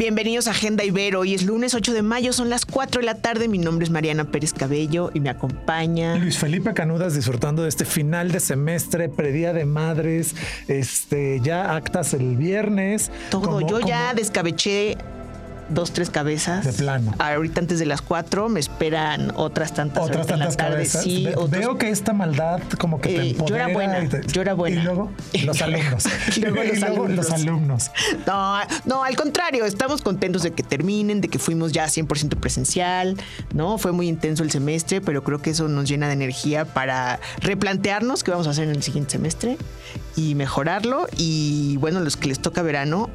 Bienvenidos a Agenda Ibero. Hoy es lunes 8 de mayo, son las 4 de la tarde. Mi nombre es Mariana Pérez Cabello y me acompaña. Luis Felipe Canudas disfrutando de este final de semestre, predía de madres, este, ya actas el viernes. Todo. Como- Yo como- ya descabeché dos, tres cabezas. De plano. Ahorita antes de las 4 me esperan otras tantas. Otras tantas tarde, cabezas. Sí, Ve- otros- Veo que esta maldad como que te Eh, yo era empodera. buena, te- yo era buena. Y luego los alumnos. Y luego los alumnos. los alumnos. No, no, al contrario, estamos contentos de que terminen, de que fuimos ya 100% presencial, ¿no? Fue muy intenso el semestre, pero creo que eso nos llena de energía para replantearnos qué vamos a hacer en el siguiente semestre y mejorarlo. Y bueno, los que les toca verano,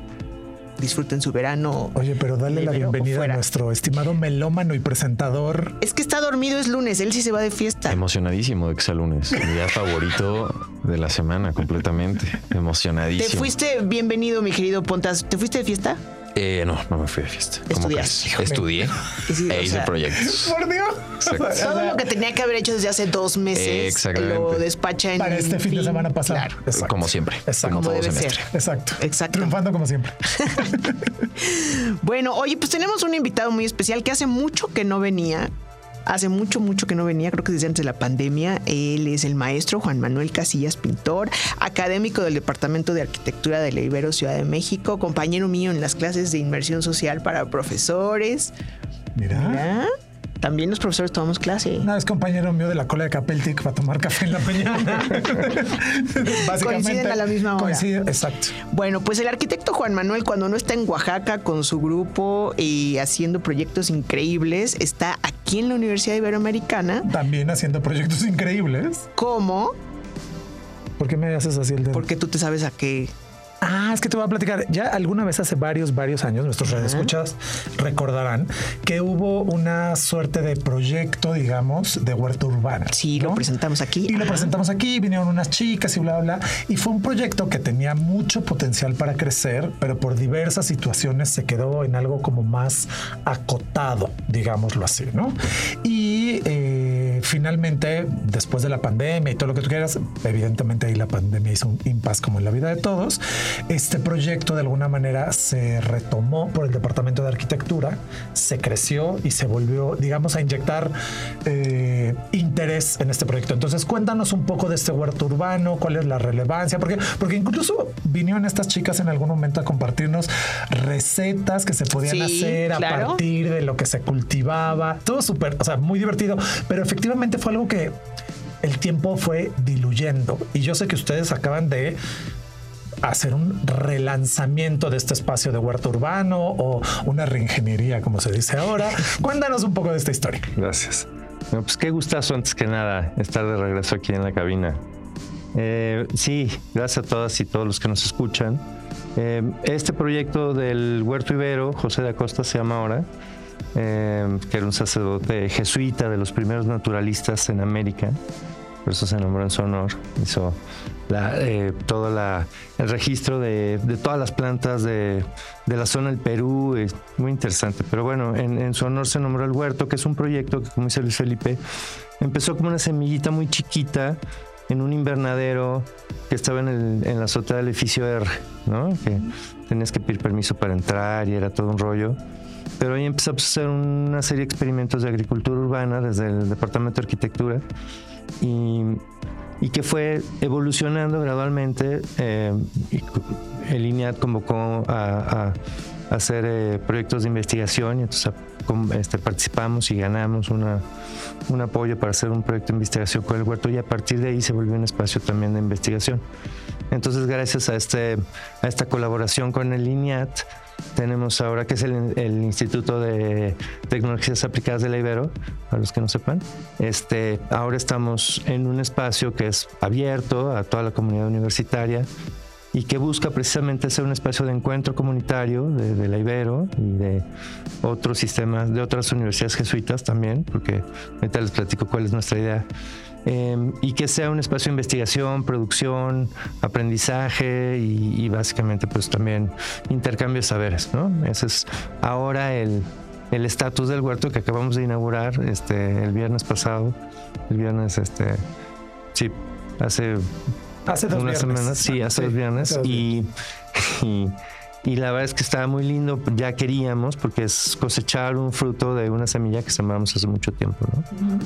disfruten su verano. Oye, pero dale la bienvenida a nuestro estimado melómano y presentador. Es que está dormido, es lunes, él sí se va de fiesta. Emocionadísimo de que sea lunes. Mi día favorito de la semana, completamente. ¿Te Emocionadísimo. fuiste, bienvenido, mi querido Pontas? ¿Te fuiste de fiesta? Eh, no, no me fui de fiesta. ¿Cómo Estudiaste. Estudié sí, e hice sea, proyectos. Por Dios. Exacto. Todo lo que tenía que haber hecho desde hace dos meses Exactamente. lo despacha en para este fin de semana pasado. Claro. Exacto. Como siempre. Exacto. Como Como todo debe semestre. ser. Exacto. Exacto. Triunfando como siempre. Bueno, oye, pues tenemos un invitado muy especial que hace mucho que no venía. Hace mucho, mucho que no venía, creo que desde antes de la pandemia. Él es el maestro Juan Manuel Casillas Pintor, académico del Departamento de Arquitectura de la Ibero Ciudad de México, compañero mío en las clases de inmersión social para profesores. Mira. Mira, también los profesores tomamos clase. Una vez compañero mío de la cola de Capeltic para tomar café en la mañana. Coinciden a la misma hora. Exacto. Bueno, pues el arquitecto Juan Manuel, cuando no está en Oaxaca con su grupo y haciendo proyectos increíbles, está aquí en la Universidad Iberoamericana También haciendo proyectos increíbles. como, ¿Por qué me haces así el dedo? porque tú te sabes a qué. Ah, es que te voy a platicar. Ya alguna vez hace varios, varios años, nuestros radioescuchas recordarán que hubo una suerte de proyecto, digamos, de huerta urbana. Sí, lo presentamos aquí. Y lo presentamos aquí, vinieron unas chicas y bla, bla, bla. Y fue un proyecto que tenía mucho potencial para crecer, pero por diversas situaciones se quedó en algo como más acotado, digámoslo así, ¿no? Y finalmente, después de la pandemia y todo lo que tú quieras, evidentemente ahí la pandemia hizo un impasse como en la vida de todos, este proyecto de alguna manera se retomó por el Departamento de Arquitectura, se creció y se volvió, digamos, a inyectar eh, interés en este proyecto. Entonces, cuéntanos un poco de este huerto urbano, cuál es la relevancia, porque, porque incluso vinieron estas chicas en algún momento a compartirnos recetas que se podían Sí, hacer a claro. partir de lo que se cultivaba. Todo súper, o sea, muy divertido, pero efectivamente fue algo que el tiempo fue diluyendo. Y yo sé que ustedes acaban de hacer un relanzamiento de este espacio de huerto urbano o una reingeniería, como se dice ahora. Cuéntanos un poco de esta historia. Gracias. Bueno, pues qué gustazo antes que nada estar de regreso aquí en la cabina. Eh, sí, gracias a todas y todos los que nos escuchan. Eh, este proyecto del Huerto Ibero, José de Acosta se llama ahora, eh, que era un sacerdote jesuita de los primeros naturalistas en América, por eso se nombró en su honor. Hizo la, eh, todo la- el registro de, de todas las plantas de, de la zona del Perú, es muy interesante. Pero bueno, en, en su honor se nombró el huerto, que es un proyecto que, como dice Luis Felipe, empezó como una semillita muy chiquita en un invernadero que estaba en, el, en la azotea del edificio R, ¿no? Que tenías que pedir permiso para entrar y era todo un rollo. Pero ahí empezamos a hacer una serie de experimentos de agricultura urbana desde el Departamento de Arquitectura y, que fue evolucionando gradualmente. eh, el INEAD convocó a, hacer eh, proyectos de investigación y entonces este, participamos y ganamos un apoyo para hacer un proyecto de investigación con el huerto y a partir de ahí se volvió un espacio también de investigación. Entonces, gracias a, este, a esta colaboración con el INEAT, tenemos ahora que es el, el Instituto de Tecnologías Aplicadas de la Ibero, para los que no sepan. Este, ahora estamos en un espacio que es abierto a toda la comunidad universitaria y que busca precisamente ser un espacio de encuentro comunitario de, la Ibero y de otros sistemas, de otras universidades jesuitas también, porque ahorita les platico cuál es nuestra idea. Em, y que sea un espacio de investigación, producción, aprendizaje y, básicamente pues también intercambio de saberes, ¿no? Ese es ahora el estatus del huerto que acabamos de inaugurar este, el viernes pasado, el viernes, este, sí, hace Hace dos unas semanas, sí, hace dos viernes. y, y, la verdad es que estaba muy lindo, ya queríamos, porque es cosechar un fruto de una semilla que sembramos hace mucho tiempo, ¿no?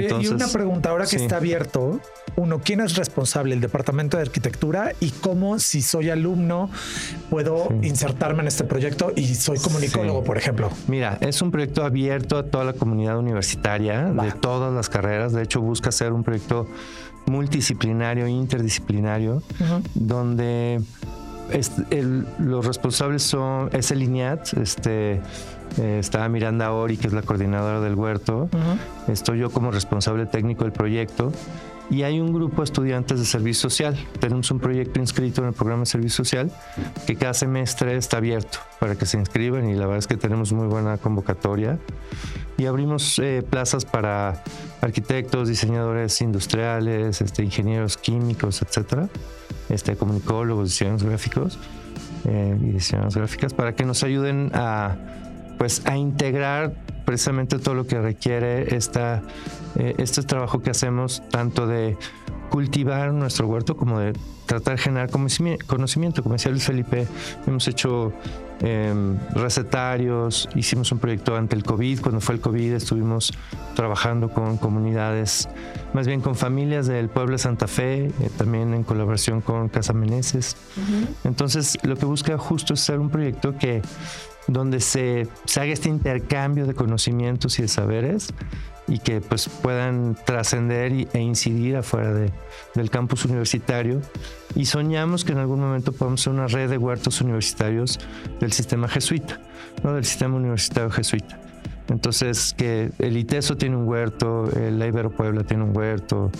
y una pregunta, ahora que está abierto, uno, ¿quién es responsable? ¿El departamento de arquitectura? ¿Y cómo, si soy alumno, puedo insertarme en este proyecto y soy comunicólogo, por ejemplo? Mira, es un proyecto abierto a toda la comunidad universitaria, de todas las carreras. De hecho, busca ser un proyecto multidisciplinario, interdisciplinario, donde los responsables son, es el INEAT, este, eh, está Miranda Ori, que es la coordinadora del huerto, estoy yo como responsable técnico del proyecto, y hay un grupo de estudiantes de servicio social. Tenemos un proyecto inscrito en el programa de servicio social que cada semestre está abierto para que se inscriban y la verdad es que tenemos muy buena convocatoria. Y abrimos eh, plazas para arquitectos, diseñadores industriales, este, ingenieros químicos, etcétera, este, comunicólogos, diseñadores gráficos eh, y diseñadoras gráficas para que nos ayuden a pues a integrar precisamente todo lo que requiere esta, eh, este trabajo que hacemos, tanto de cultivar nuestro huerto como de tratar de generar conocimiento. Como decía Luis Felipe, hemos hecho em, recetarios, hicimos un proyecto ante el COVID. Cuando fue el COVID estuvimos trabajando con comunidades, más bien con familias del pueblo de Santa Fe, eh, también en colaboración con Casa Meneses. Entonces, lo que busca justo es ser un proyecto que donde se, haga este intercambio de conocimientos y de saberes y que pues puedan trascender e incidir afuera del campus universitario y soñamos que en algún momento podamos ser una red de huertos universitarios del sistema jesuita, ¿no? del sistema universitario jesuita. Entonces, que el ITESO tiene un huerto, el Ibero Puebla tiene un huerto,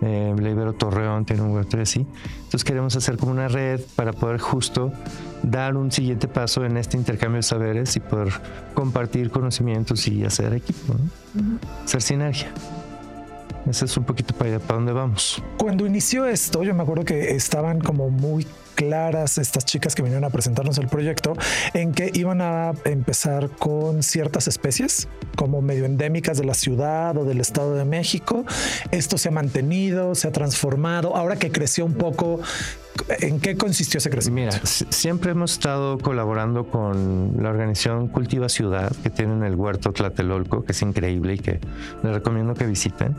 eh, el Ibero Torreón tiene un huerto y así. Entonces, queremos hacer como una red para poder justo dar un siguiente paso en este intercambio de saberes y poder compartir conocimientos y hacer equipo, hacer sinergia. Ese es un poquito para allá, para dónde vamos. Cuando inició esto, yo me acuerdo que estaban como muy claras estas chicas que vinieron a presentarnos el proyecto en que iban a empezar con ciertas especies como medio endémicas de la ciudad o del Estado de México. Esto se ha mantenido, se ha transformado. Ahora que creció un poco, ¿En qué consistió ese crecimiento? Mira, siempre hemos estado colaborando con la organización Cultiva Ciudad, que tienen el huerto Tlatelolco, que es increíble y que les recomiendo que visiten.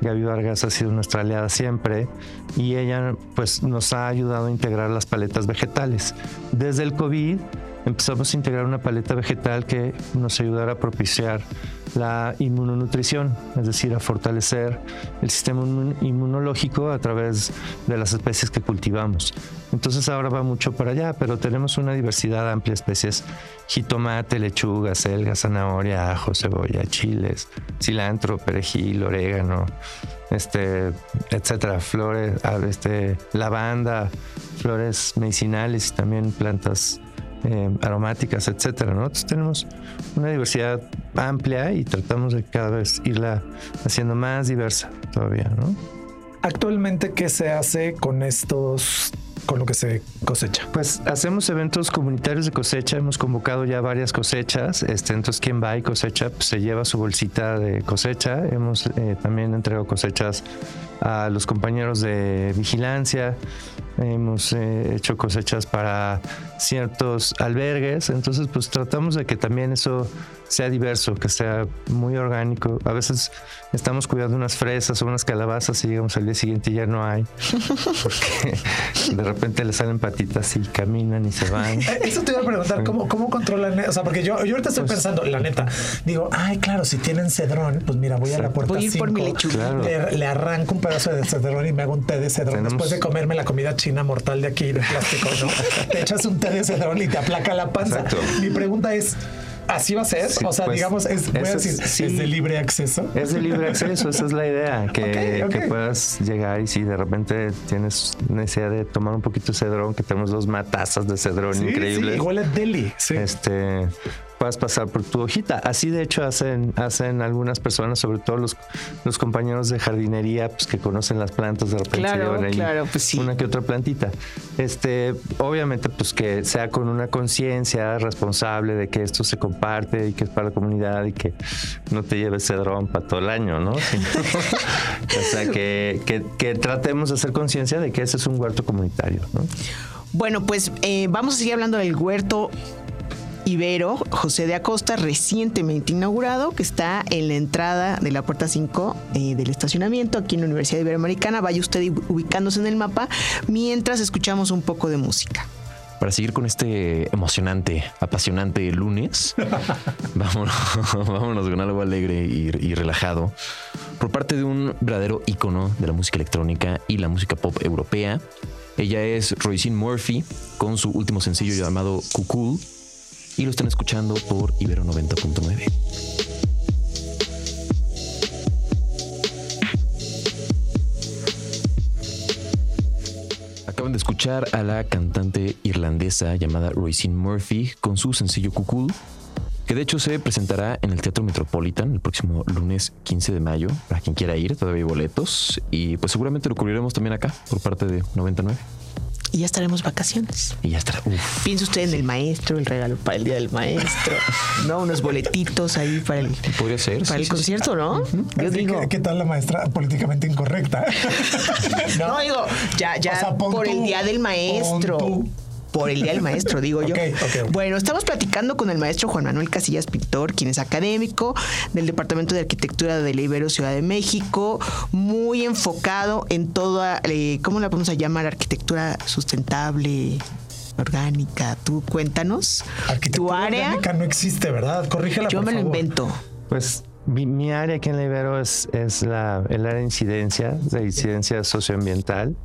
Gaby Vargas ha sido nuestra aliada siempre y ella pues nos ha ayudado a integrar las paletas vegetales. Desde el COVID empezamos a integrar una paleta vegetal que nos ayudará a propiciar la inmunonutrición, es decir, a fortalecer el sistema inmunológico a través de las especies que cultivamos. Entonces ahora va mucho para allá, pero tenemos una diversidad amplia de especies, jitomate, lechuga, selga, zanahoria, ajo, cebolla, chiles, cilantro, perejil, orégano, este, etcétera, flores, ah, este, lavanda, flores medicinales y también plantas eh, aromáticas, etcétera. Nosotros tenemos una diversidad amplia y tratamos de cada vez irla haciendo más diversa todavía, ¿no? Actualmente, ¿qué se hace con estos con lo que se cosecha? Pues hacemos eventos comunitarios de cosecha, hemos convocado ya varias cosechas, este, entonces quien va y cosecha pues, se lleva su bolsita de cosecha, hemos eh, también entregado cosechas a los compañeros de vigilancia, hemos eh, hecho cosechas para ciertos albergues, entonces pues tratamos de que también eso sea diverso, que sea muy orgánico. A veces estamos cuidando unas fresas o unas calabazas y llegamos al día siguiente y ya no hay, porque de repente le salen patitas y caminan y se van. Eh, eso te iba a preguntar, ¿cómo, cómo controlan? O sea, porque yo, yo ahorita estoy pues pensando, la neta, digo, ay, claro, si tienen cedrón, pues mira, voy a la puerta voy por mi lechuga. Le, arranco un pedazo de cedrón y me hago un té de cedrón. Después de comerme la comida china mortal de aquí de plástico, ¿no? te echas un té de cedrón y te aplaca la panza. Mi pregunta es, Así va a ser. Sí, o sea, pues, digamos, es, voy a eso es- decir, sí. es de libre acceso. Es de libre acceso, esa es la idea, que, puedas llegar y si de repente tienes necesidad de tomar un poquito de cedrón, que tenemos dos matazas de cedrón Sí, increíbles. sí, huele a deli. Sí. este puedas pasar por tu hojita. Así de hecho hacen, hacen algunas personas, sobre todo los, los compañeros de jardinería, pues que conocen las plantas, de repente Claro, claro, pues sí. una que otra plantita. Este, obviamente, pues que sea con una conciencia responsable de que esto se comparte y que es para la comunidad y que no te lleves cedrón para todo el año, ¿no? O sea, que, que, que tratemos de hacer conciencia de que ese es un huerto comunitario, ¿no? Bueno, pues eh, vamos a seguir hablando del huerto Ibero José de Acosta, recientemente inaugurado, que está en la entrada de la puerta 5 eh, del estacionamiento aquí en la Universidad Iberoamericana. Vaya usted ubicándose en el mapa mientras escuchamos un poco de música. Para seguir con este emocionante, apasionante lunes, vámonos, vámonos con algo alegre y, y relajado. Por parte de un verdadero ícono de la música electrónica y la música pop europea. Ella es Roisin Murphy con su último sencillo llamado Cool y lo están escuchando por Ibero 90.9. Acaban de escuchar a la cantante irlandesa llamada Roisin Murphy con su sencillo Cool, que de hecho se presentará en el Teatro Metropolitan el próximo lunes 15 de mayo. Para quien quiera ir, todavía hay boletos y pues seguramente lo cubriremos también acá por parte de 99. Y ya estaremos vacaciones. Y ya estará. Uf. Piensa usted en el maestro, el regalo para el día del maestro, ¿no? Unos boletitos ahí para el, Podría ser. para sí, el sí, sí. concierto, ¿no? Yo digo. ¿Qué tal la maestra políticamente incorrecta? No, digo, ya, ya O sea, pon por tú, el día del maestro. pon tú. Por el día del maestro, digo yo. Bueno, estamos platicando con el maestro Juan Manuel Casillas Pintor, quien es académico del Departamento de Arquitectura de la Ibero Ciudad de México, muy enfocado en toda, eh, ¿cómo la vamos a llamar? Arquitectura sustentable, orgánica. Tú cuéntanos. tu Arquitectura área. orgánica no existe, ¿verdad? Corrígela, Yo por me lo favor. invento. Pues mi, mi área aquí en la Ibero es, es la, el área de incidencia, de incidencia socioambiental.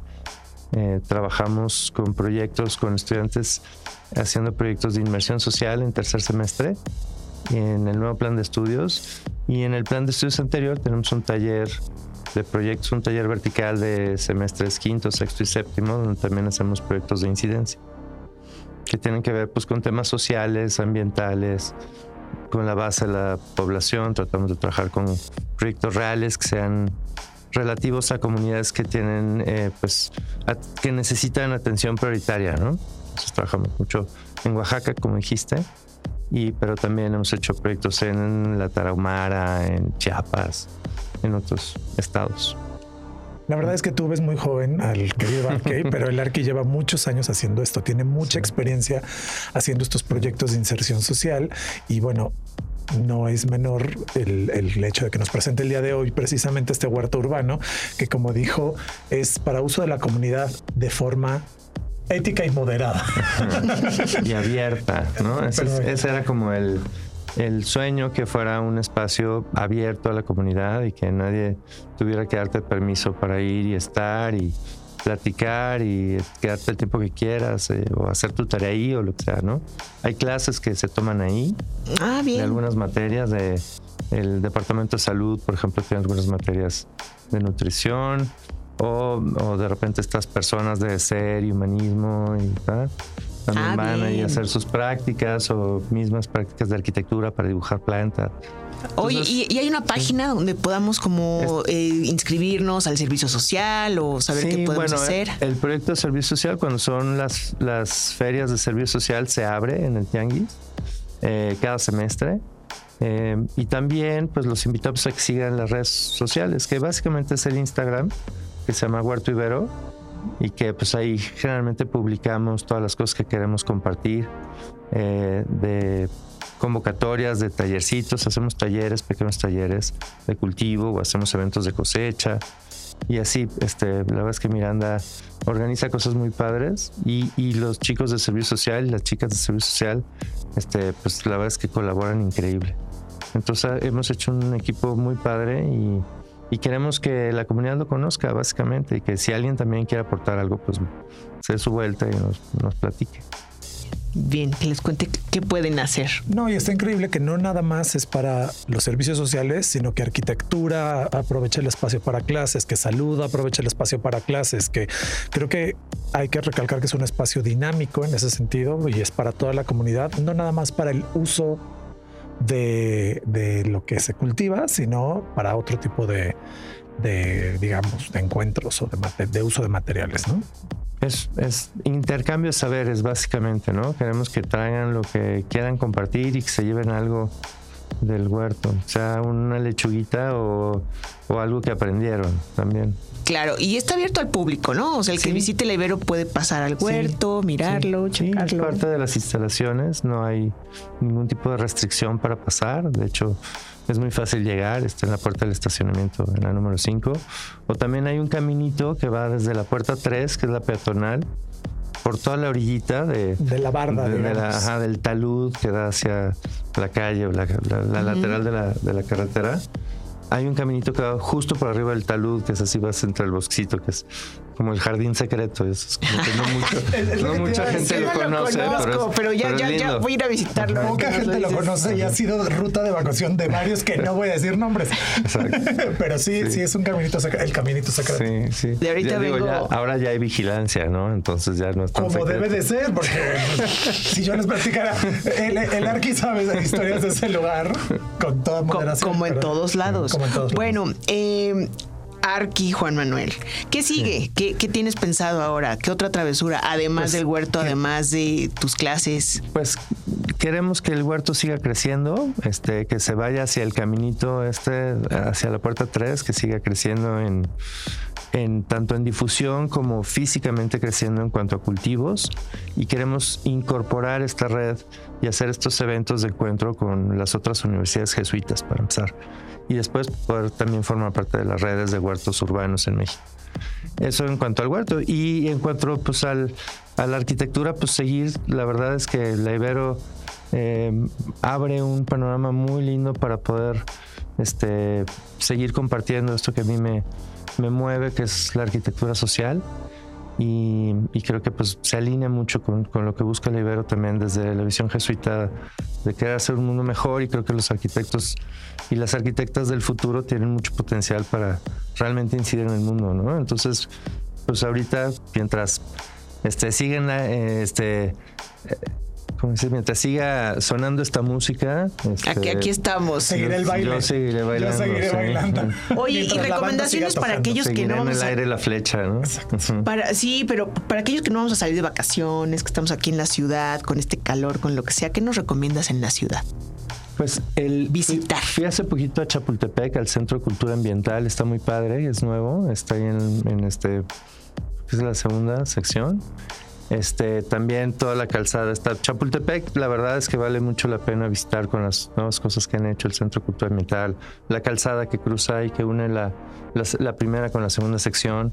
Eh, trabajamos con proyectos, con estudiantes haciendo proyectos de inmersión social en tercer semestre, en el nuevo plan de estudios. Y en el plan de estudios anterior tenemos un taller de proyectos, un taller vertical de semestres quinto, sexto y séptimo, donde también hacemos proyectos de incidencia, que tienen que ver pues, con temas sociales, ambientales, con la base de la población, tratamos de trabajar con proyectos reales que sean relativos a comunidades que tienen, eh, pues, a- que necesitan atención prioritaria, ¿no? Entonces trabajamos mucho en Oaxaca, como dijiste, y, pero también hemos hecho proyectos en la Tarahumara, en Chiapas, en otros estados. La verdad es que tú ves muy joven al querido Arkey, pero el Arkey lleva muchos años haciendo esto, tiene mucha experiencia haciendo estos proyectos de inserción social y bueno, no es menor el, el hecho de que nos presente el día de hoy precisamente este huerto urbano, que como dijo, es para uso de la comunidad de forma ética y moderada. y abierta, ¿no? Ese, Pero- ese era como el, el sueño que fuera un espacio abierto a la comunidad y que nadie tuviera que darte permiso para ir y estar y platicar y quedarte el tiempo que quieras eh, o hacer tu tarea ahí o lo que sea, ¿no? Hay clases que se toman ahí Ah, de bien. algunas materias de el departamento de salud, por ejemplo, tiene algunas materias de nutrición o, o de repente estas personas de ser y humanismo y tal. También Ah, van ahí bien. a hacer sus prácticas o mismas prácticas de arquitectura para dibujar plantas. Oye, y, y hay una página donde podamos como eh, inscribirnos al servicio social o saber qué podemos bueno, hacer. El proyecto de servicio social, cuando son las, las ferias de servicio social, se abre en el Tianguis eh, cada semestre. Eh, y también, pues los invitamos a que sigan las redes sociales, que básicamente es el Instagram, que se llama Huerto Ibero, y que pues ahí generalmente publicamos todas las cosas que queremos compartir, eh, de convocatorias, de tallercitos, hacemos talleres, pequeños talleres de cultivo o hacemos eventos de cosecha. Y así, este, la verdad es que Miranda organiza cosas muy padres y, y los chicos de servicio social las chicas de servicio social, este, pues la verdad es que colaboran increíble. Entonces hemos hecho un equipo muy padre y, y queremos que la comunidad lo conozca básicamente y que si alguien también quiere aportar algo, pues se dé su vuelta y nos, nos platique. Bien, que les cuente qué pueden hacer. No, y está increíble que no nada más es para los servicios sociales, sino que arquitectura aprovecha el espacio para clases, que salud aprovecha el espacio para clases, que creo que hay que recalcar que es un espacio dinámico en ese sentido y es para toda la comunidad, no nada más para el uso de, de lo que se cultiva, sino para otro tipo de, digamos, de encuentros o de, de uso de materiales, ¿no? Es, es, intercambio de saberes, básicamente, ¿no? Queremos que traigan lo que quieran compartir y que se lleven algo del huerto, sea una lechuguita o, o algo que aprendieron también. Claro, y está abierto al público, ¿no? O sea, el que visite el Ibero puede pasar al huerto, mirarlo, sí, checarlo. es parte de las instalaciones, no hay ningún tipo de restricción para pasar. De hecho, es muy fácil llegar, está en la puerta del estacionamiento, en la número 5. O también hay un caminito que va desde la puerta 3, que es la peatonal, por toda la orillita de, de la barda, de, la, ajá, del talud que da hacia la calle o la, la, la lateral de la, de la carretera. Hay un caminito que va justo por arriba del talud, que es así, vas entre el bosquecito, que es como el jardín secreto. Es como que no, mucho, no mucha gente lo conoce. Lo conozco, pero, es, pero, ya, pero ya, ya, voy a ir a visitarlo. Poca gente lo, lo conoce y ha sido ruta de evacuación de varios que no voy a decir nombres. pero sí, sí, sí, es un caminito secreto, el caminito secreto. Sí, sí. De ahorita ya vengo... digo, ya, ahora ya hay vigilancia, ¿no? Entonces ya no es tan Como secreto. debe de ser, porque si yo les platicara, el, el Arqui sabe historias de ese lugar con toda moderación. Como en pero, todos lados. Como en todos lados. Bueno, eh, Arqui, Juan Manuel. ¿Qué sigue? Sí. ¿Qué, ¿Qué, tienes pensado ahora? ¿Qué otra travesura? Además pues, del huerto, además de tus clases. Pues queremos que el huerto siga creciendo, este, que se vaya hacia el caminito este, hacia la puerta 3, que siga creciendo en, en tanto en difusión como físicamente creciendo en cuanto a cultivos. Y queremos incorporar esta red y hacer estos eventos de encuentro con las otras universidades jesuitas para empezar y después poder también formar parte de las redes de huertos urbanos en México. Eso en cuanto al huerto. Y en cuanto pues, al, a la arquitectura, pues seguir, la verdad es que la Ibero eh, abre un panorama muy lindo para poder este, seguir compartiendo esto que a mí me, me mueve, que es la arquitectura social. Y, creo que pues se alinea mucho con, con, lo que busca el Ibero también desde la visión jesuita de querer hacer un mundo mejor y creo que los arquitectos y las arquitectas del futuro tienen mucho potencial para realmente incidir en el mundo, ¿no? Entonces, pues ahorita mientras este, siguen este, ¿cómo decir? Mientras siga sonando esta música. Este, aquí, aquí estamos. Seguiré el baile. Yo seguiré bailando. Yo seguiré sí. bailando. Oye, y recomendaciones para aquellos Seguiré que no vamos en el a... aire la flecha, ¿no? Exacto. Para, sí, pero para aquellos que no vamos a salir de vacaciones, que estamos aquí en la ciudad, con este calor, con lo que sea, ¿qué nos recomiendas en la ciudad? Pues el visitar. Fui hace poquito a Chapultepec, al Centro de Cultura Ambiental, está muy padre, es nuevo, está ahí en, en este, es la segunda sección. Este, también toda la calzada está Chapultepec, la verdad es que vale mucho la pena visitar con las nuevas cosas que han hecho el Centro de Cultura Ambiental, la calzada que cruza y que une la, la, la primera con la segunda sección,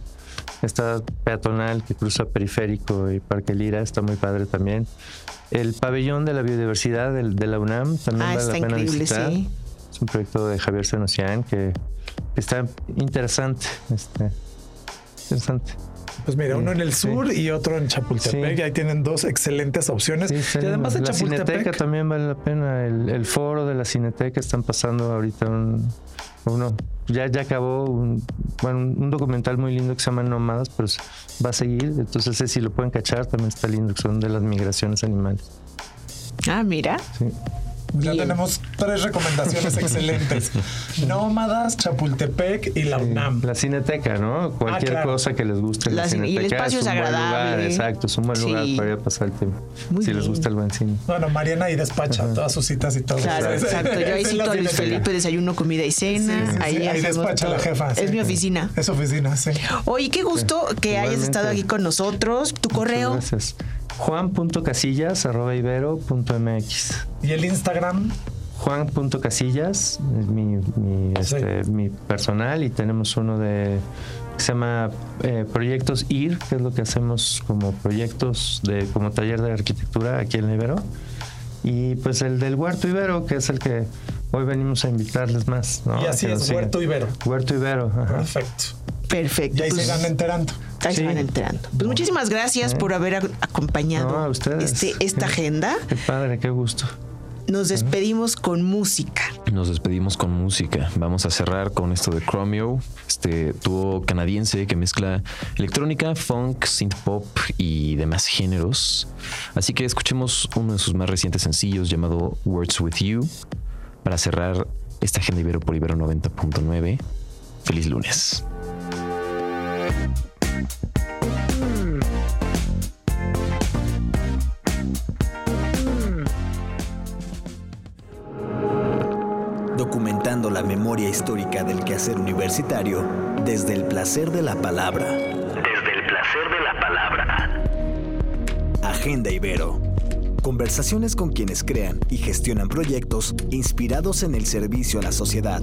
esta peatonal que cruza Periférico y Parque Lira, está muy padre también. El pabellón de la biodiversidad de, de la UNAM también Ah, vale la pena visitar. sí. Es un proyecto de Javier Senocian que está interesante. Este, interesante. Pues mira, uno en el sí. sur y otro en Chapultepec. Sí. Y ahí tienen dos excelentes opciones. Sí, y además de la Cineteca Chapultepec. también vale la pena. El, el foro de la Cineteca están pasando ahorita un, uno. Ya, ya acabó un, bueno, un documental muy lindo que se llama Nómadas, pero va a seguir. Entonces, ese, si lo pueden cachar, también está lindo, que son de las migraciones animales. Ah, mira. Sí. Ya tenemos tres recomendaciones excelentes: Nómadas, Chapultepec y la UNAM. La Cineteca, ¿no? Cualquier claro. cosa que les guste. La La cine- y el Cineteca espacio es es un buen lugar, agradable. exacto, es un buen lugar Sí. para ir a pasar el tiempo. Muy si les gusta el buen cine. Bueno, Mariana ahí despacha todas sus citas y todo. Claro, exacto. Yo ahí cito la a Luis Cineteca. Felipe, desayuno, comida y cena. Sí, sí, sí, ahí despacha la todo. jefa. Es mi oficina. Es oficina, sí. Oye, qué gusto que hayas estado aquí con nosotros. Tu correo. Muchas gracias. Juan.casillas.ibero.mx Y el Instagram, Juan.casillas es mi, mi, este, mi personal y tenemos uno de que se llama eh, Proyectos IR, que es lo que hacemos como proyectos de como taller de arquitectura aquí en Ibero. Y pues el del Huerto Ibero, que es el que hoy venimos a invitarles más. ¿no? y así es. Huerto Ibero. Huerto Ibero, ajá. Perfecto. Perfecto. Y ahí pues- se van enterando. Ahí se Sí. van enterando. Pues muchísimas gracias por haber ac- acompañado No, a ustedes. este, esta Qué- agenda. Qué padre, qué gusto. Nos despedimos con música. Nos despedimos con música. Vamos a cerrar con esto de Chromio, este dúo canadiense que mezcla electrónica, funk, synth pop y demás géneros. Así que escuchemos uno de sus más recientes sencillos llamado Words with You para cerrar esta agenda Ibero por Ibero 90.9. Feliz lunes. Documentando la memoria histórica del quehacer universitario desde el placer de la palabra. Desde el placer de la palabra. Agenda Ibero. Conversaciones con quienes crean y gestionan proyectos inspirados en el servicio a la sociedad.